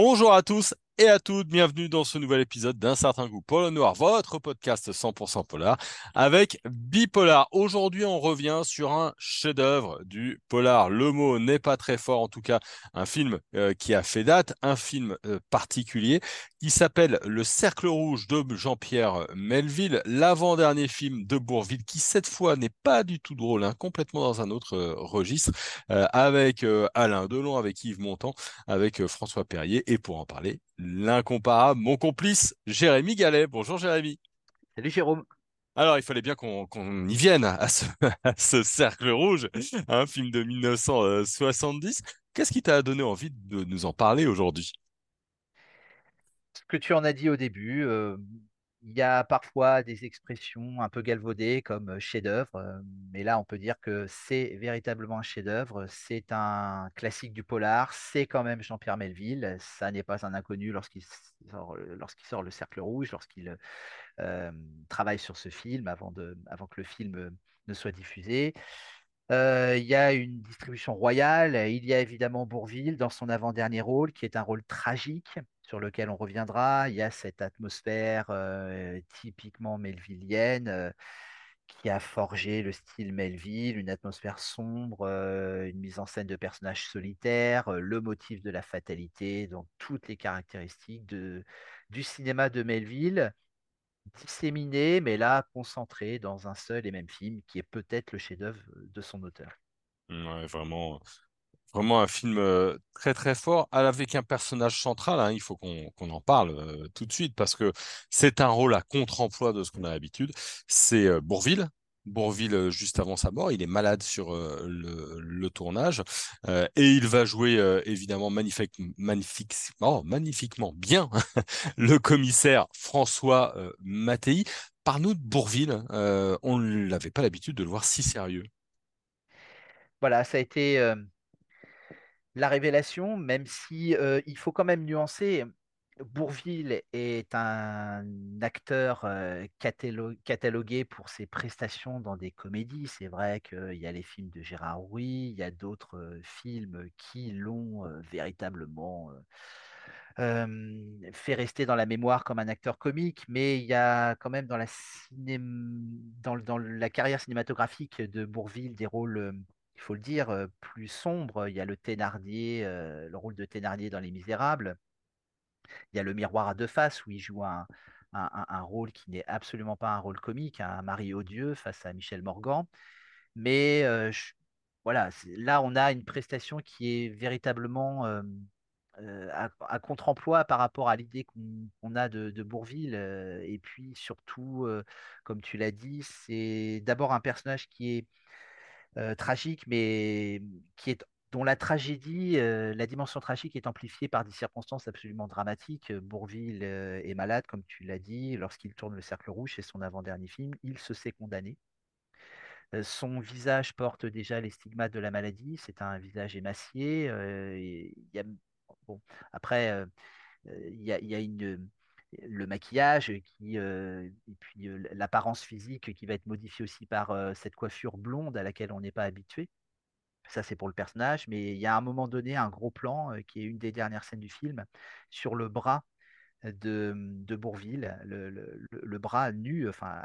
Bonjour à tous et à toutes, bienvenue dans ce nouvel épisode d'un certain goût pour le noir, votre podcast 100% polar avec Bipolar. Aujourd'hui, on revient sur un chef-d'œuvre du polar. Le mot n'est pas très fort, en tout cas, un film euh, qui a fait date, un film euh, particulier qui s'appelle Le Cercle Rouge de Jean-Pierre Melville, l'avant-dernier film de Bourville qui cette fois n'est pas du tout drôle, hein, complètement dans un autre euh, registre, avec Alain Delon, avec Yves Montand, avec François Perrier et pour en parler, l'incomparable, mon complice, Jérémy Gallet. Bonjour Jérémy. Salut Jérôme. Alors, il fallait bien qu'on y vienne à ce, cercle rouge, un film de 1970. Qu'est-ce qui t'a donné envie de nous en parler aujourd'hui? Ce que tu en as dit au début, euh, il y a parfois des expressions un peu galvaudées comme euh, chef-d'œuvre, euh, mais là on peut dire que c'est véritablement un chef-d'œuvre. C'est un classique du polar, c'est quand même Jean-Pierre Melville. Ça n'est pas un inconnu lorsqu'il sort, Le Cercle Rouge, lorsqu'il travaille sur ce film avant que le film ne soit diffusé. Il y a une distribution royale. Il y a évidemment Bourville dans son avant-dernier rôle, qui est un rôle tragique sur lequel on reviendra. Il y a cette atmosphère typiquement melvillienne qui a forgé le style Melville, une atmosphère sombre, une mise en scène de personnages solitaires, le motif de la fatalité, donc toutes les caractéristiques du cinéma de Melville disséminées, mais là concentrées dans un seul et même film qui est peut-être le chef-d'œuvre de son auteur. Ouais, vraiment, Vraiment un film euh, très très fort, avec un personnage central. Hein, il faut qu'on en parle euh, tout de suite parce que c'est un rôle à contre-emploi de ce qu'on a l'habitude. C'est euh, Bourville. Bourville, juste avant sa mort, il est malade sur le, tournage et il va jouer évidemment oh, magnifiquement bien le commissaire François Mattei. Par nous de Bourville, on n'avait pas l'habitude de le voir si sérieux. Voilà, ça a été la révélation, même si euh, il faut quand même nuancer. Bourville est un acteur catalogué pour ses prestations dans des comédies. C'est vrai qu'il y a les films de Gérard Rouy, il y a d'autres films qui l'ont véritablement fait rester dans la mémoire comme un acteur comique, mais il y a quand même dans la, dans la carrière cinématographique de Bourville des rôles il faut le dire, plus sombre. Il y a le Thénardier, le rôle de Thénardier dans Les Misérables. Il y a le miroir à deux faces où il joue un, rôle qui n'est absolument pas un rôle comique, un mari odieux face à Michel Morgan. Mais voilà, là, on a une prestation qui est véritablement à, contre-emploi par rapport à l'idée qu'on a de, Bourville. et puis surtout, comme tu l'as dit, c'est d'abord un personnage qui est tragique, mais qui est dont la tragédie, euh, la dimension tragique est amplifiée par des circonstances absolument dramatiques. Bourville euh, est malade, comme tu l'as dit, lorsqu'il tourne le cercle rouge, c'est son avant-dernier film, il se sait condamné. son visage porte déjà les stigmates de la maladie, c'est un visage émacié. après, il y, a le maquillage qui, euh, et puis euh, l'apparence physique qui va être modifiée aussi par euh, cette coiffure blonde à laquelle on n'est pas habitué. Ça, c'est pour le personnage, mais il y a à un moment donné un gros plan qui est une des dernières scènes du film sur le bras de, de Bourville, le, bras nu, enfin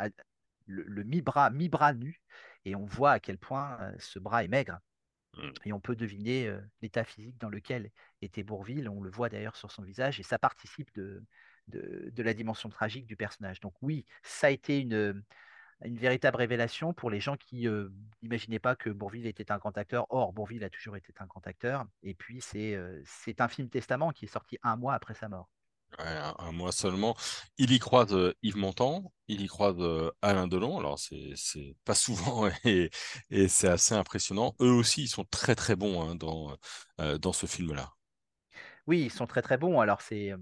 le, mi-bras mi-bras nu, et on voit à quel point ce bras est maigre. Mmh. Et on peut deviner l'état physique dans lequel était Bourville. On le voit d'ailleurs sur son visage, et ça participe de, de, la dimension tragique du personnage. Donc oui, ça a été une, une véritable révélation pour les gens qui euh, n'imaginaient pas que Bourville était un grand acteur. Or, Bourville a toujours été un grand acteur. Et puis, c'est euh, c'est un film testament qui est sorti un mois après sa mort. un, mois seulement. Il y croit de Yves Montand, il y croit de Alain Delon. Alors, c'est pas souvent et, et c'est assez impressionnant. Eux aussi, ils sont très très bons hein, dans, euh, dans ce film-là. Oui, ils sont très très bons. Alors, c'est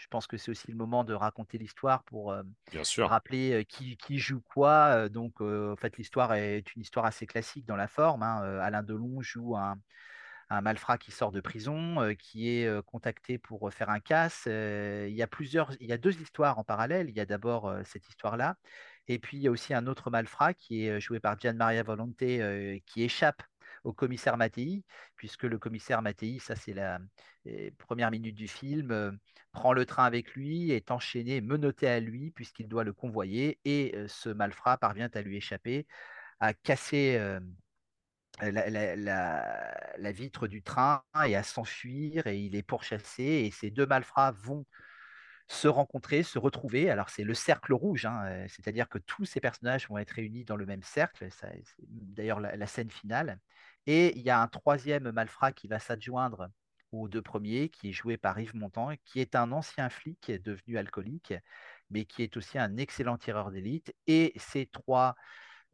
je pense que c'est aussi le moment de raconter l'histoire pour rappeler qui, joue quoi. Donc, en fait, l'histoire est une histoire assez classique dans la forme. Hein. Alain Delon joue un, malfrat qui sort de prison, qui est contacté pour faire un casse. il y a plusieurs, il y a deux histoires en parallèle. Il y a d'abord cette histoire-là, et puis il y a aussi un autre malfrat qui est joué par Gian Maria Volonté, qui échappe au commissaire Mattei, puisque le commissaire Mattei, ça c'est la première minute du film, prend le train avec lui, est enchaîné, menotté à lui, puisqu'il doit le convoyer, et ce malfrat parvient à lui échapper, à casser la, vitre du train et à s'enfuir, et il est pourchassé, et ces deux malfrats vont se rencontrer, se retrouver. Alors c'est le cercle rouge, hein, euh, c'est-à-dire que tous ces personnages vont être réunis dans le même cercle, d'ailleurs la, scène finale. Et il y a un troisième malfrat qui va s'adjoindre aux deux premiers, qui est joué par Yves Montand, qui est un ancien flic devenu alcoolique, mais qui est aussi un excellent tireur d'élite. Et ces trois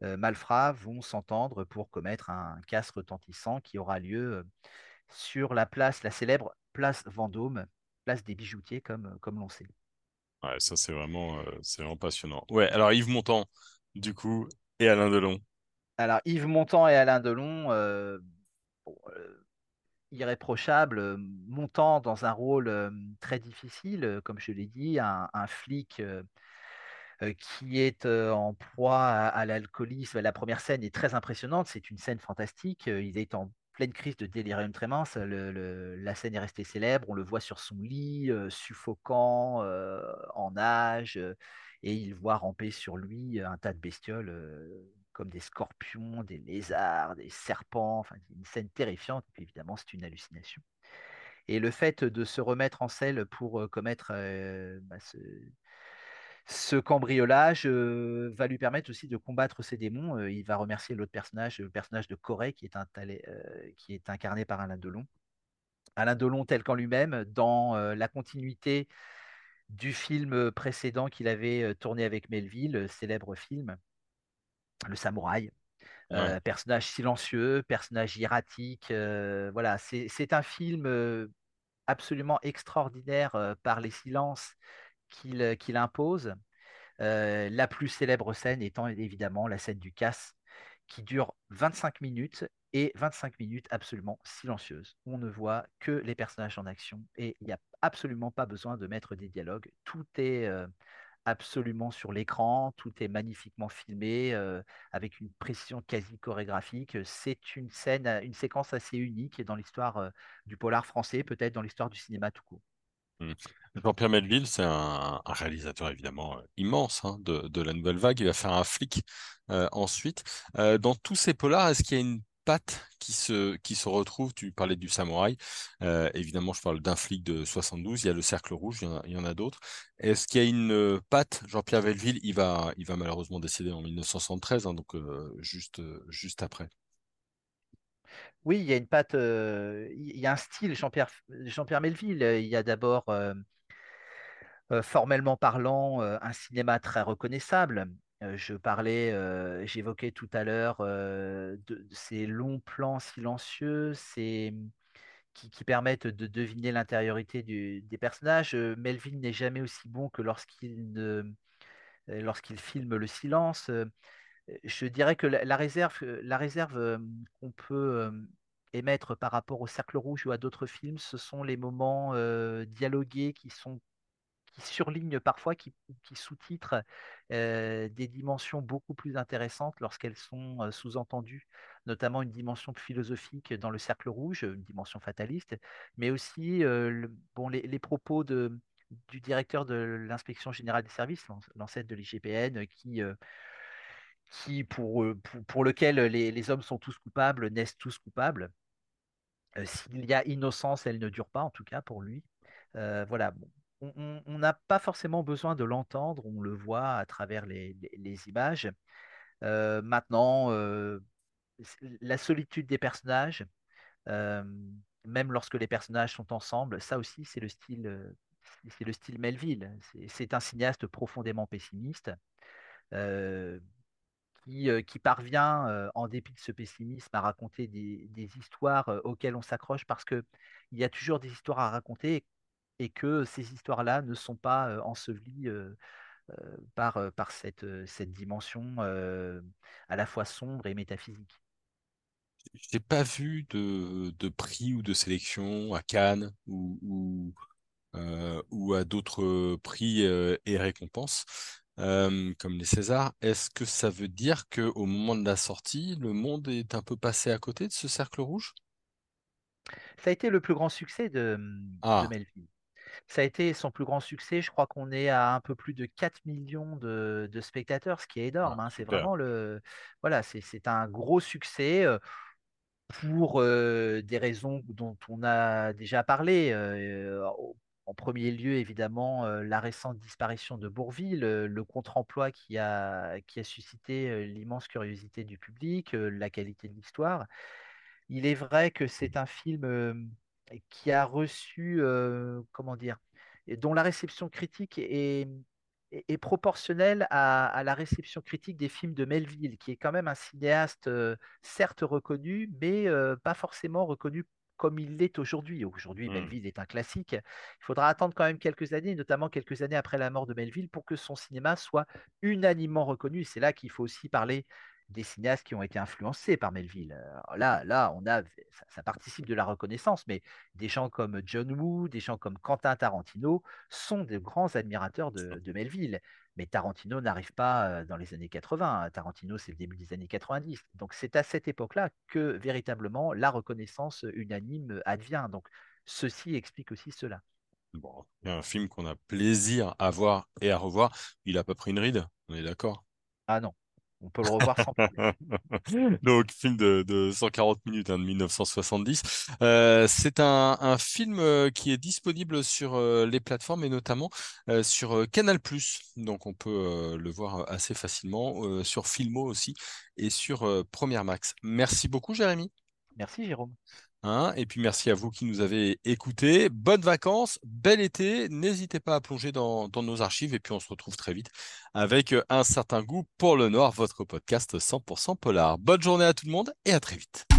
euh, malfrats vont s'entendre pour commettre un casse retentissant qui aura lieu euh, sur la place, la célèbre place Vendôme, place des bijoutiers, comme, euh, comme l'on sait. Ouais, ça c'est vraiment, euh, c'est vraiment passionnant. Ouais, alors Yves Montand, du coup, et Alain Delon. Alors Yves Montand et Alain Delon, euh, irréprochable, Montand dans un rôle très difficile, comme je l'ai dit, un, flic qui est en proie à, à l'alcoolisme. La première scène est très impressionnante, c'est une scène fantastique. Il est en pleine crise de délirium tremens. la scène est restée célèbre. On le voit sur son lit, euh, suffocant, euh, en nage, euh, et il voit ramper sur lui un tas de bestioles comme des scorpions, des lézards, des serpents. Enfin, une scène terrifiante. Puis évidemment, c'est une hallucination. Et le fait de se remettre en selle pour commettre bah, ce cambriolage euh, va lui permettre aussi de combattre ses démons. Euh, il va remercier l'autre personnage, le personnage de Corée, qui est, euh, qui est incarné par Alain Delon. Alain Delon tel qu'en lui-même, dans la continuité du film précédent qu'il avait tourné avec Melville, célèbre film, Le Samouraï. personnage silencieux, personnage hiératique. voilà, c'est un film absolument extraordinaire par les silences qu'il impose. Euh, la plus célèbre scène étant évidemment la scène du casse, qui dure 25 minutes et 25 minutes absolument silencieuses. On ne voit que les personnages en action et il n'y a absolument pas besoin de mettre des dialogues. Tout est euh, absolument sur l'écran, tout est magnifiquement filmé euh, avec une précision quasi chorégraphique. C'est une scène, une séquence assez unique dans l'histoire du polar français, peut-être dans l'histoire du cinéma tout court. Mmh. Jean-Pierre Melville, c'est un, réalisateur évidemment euh, immense hein, de, la nouvelle vague. Il va faire un flic euh, ensuite. Euh, dans tous ces polars, est-ce qu'il y a une patte qui se, retrouve? Tu parlais du samouraï. évidemment, je parle d'un flic de 72. Il y a le Cercle Rouge, il y en a, d'autres. Est-ce qu'il y a une patte? Jean-Pierre Melville, il va, il va malheureusement décéder en 1973, hein, donc juste, juste après. Oui, il y a une patte, il y a un style Jean-Pierre Melville. Il y a d'abord, formellement parlant, un cinéma très reconnaissable. je parlais, j'évoquais tout à l'heure ces longs plans silencieux, ces, qui, permettent de deviner l'intériorité des personnages. Melville n'est jamais aussi bon que lorsqu'il lorsqu'il filme le silence je dirais que la, réserve, la réserve qu'on peut émettre par rapport au Cercle Rouge ou à d'autres films, ce sont les moments dialogués qui sont qui surlignent parfois, qui, sous-titrent des dimensions beaucoup plus intéressantes lorsqu'elles sont sous-entendues, notamment une dimension philosophique dans le Cercle Rouge, une dimension fataliste, mais aussi bon, les, propos de, du directeur de l'inspection générale des services, l'ancêtre de l'IGPN, qui qui pour, pour, lequel les, hommes sont tous coupables, naissent tous coupables. S'il y a innocence, elle ne dure pas, en tout cas pour lui. voilà, on n'a pas forcément besoin de l'entendre, on le voit à travers les, images. maintenant, la solitude des personnages, même lorsque les personnages sont ensemble, ça aussi, c'est le style, c'est le style Melville. C'est un cinéaste profondément pessimiste. Euh, qui, parvient, en dépit de ce pessimisme, à raconter des, histoires auxquelles on s'accroche parce qu'il y a toujours des histoires à raconter et que ces histoires-là ne sont pas ensevelies par, cette, dimension à la fois sombre et métaphysique. Je n'ai pas vu de, prix ou de sélection à Cannes ou à d'autres prix et récompenses. Euh, comme les Césars. Est-ce que ça veut dire qu'au moment de la sortie, le monde est un peu passé à côté de ce cercle rouge? Ça a été le plus grand succès de, de Ah, Melville. Ça a été son plus grand succès. Je crois qu'on est à un peu plus de 4 millions de, de spectateurs, ce qui est ah, énorme. hein. C'est vraiment le, voilà, c'est un gros succès pour euh, des raisons dont on a déjà parlé. Euh, en premier lieu, évidemment, euh, la récente disparition de Bourvil, euh, le contre-emploi qui a, suscité euh, l'immense curiosité du public, la qualité de l'histoire. Il est vrai que c'est un film qui a reçu, comment dire, dont la réception critique est, proportionnelle à, la réception critique des films de Melville, qui est quand même un cinéaste certes reconnu, mais pas forcément reconnu comme il l'est aujourd'hui. Aujourd'hui. Melville est un classique. Il faudra attendre quand même quelques années, notamment quelques années après la mort de Melville, pour que son cinéma soit unanimement reconnu. C'est là qu'il faut aussi parler des cinéastes qui ont été influencés par Melville. Alors là, là, on a, ça, ça participe de la reconnaissance, mais des gens comme John Woo, des gens comme Quentin Tarantino sont de grands admirateurs de, de Melville. Mais Tarantino n'arrive pas euh, dans les années 80. Tarantino, c'est le début des années 90. Donc c'est à cette époque-là que véritablement la reconnaissance unanime advient. Donc ceci explique aussi cela. Bon, il y a un film qu'on a plaisir à voir et à revoir. Il a pas pris une ride, on est d'accord? Ah non, on peut le revoir sans problème. Donc, film de, de 140 minutes hein, de 1970. Euh, c'est un, un film euh, qui est disponible sur euh, les plateformes et notamment euh, sur Canal+. Donc, on peut le voir assez facilement sur Filmo aussi et sur Première Max. Merci beaucoup, Jérémy. Merci Jérôme. Hein, et puis merci à vous qui nous avez écoutés. Bonnes vacances, bel été. N'hésitez pas à plonger dans, dans nos archives et puis on se retrouve très vite avec un certain goût pour le noir, votre podcast 100% polar. Bonne journée à tout le monde et à très vite.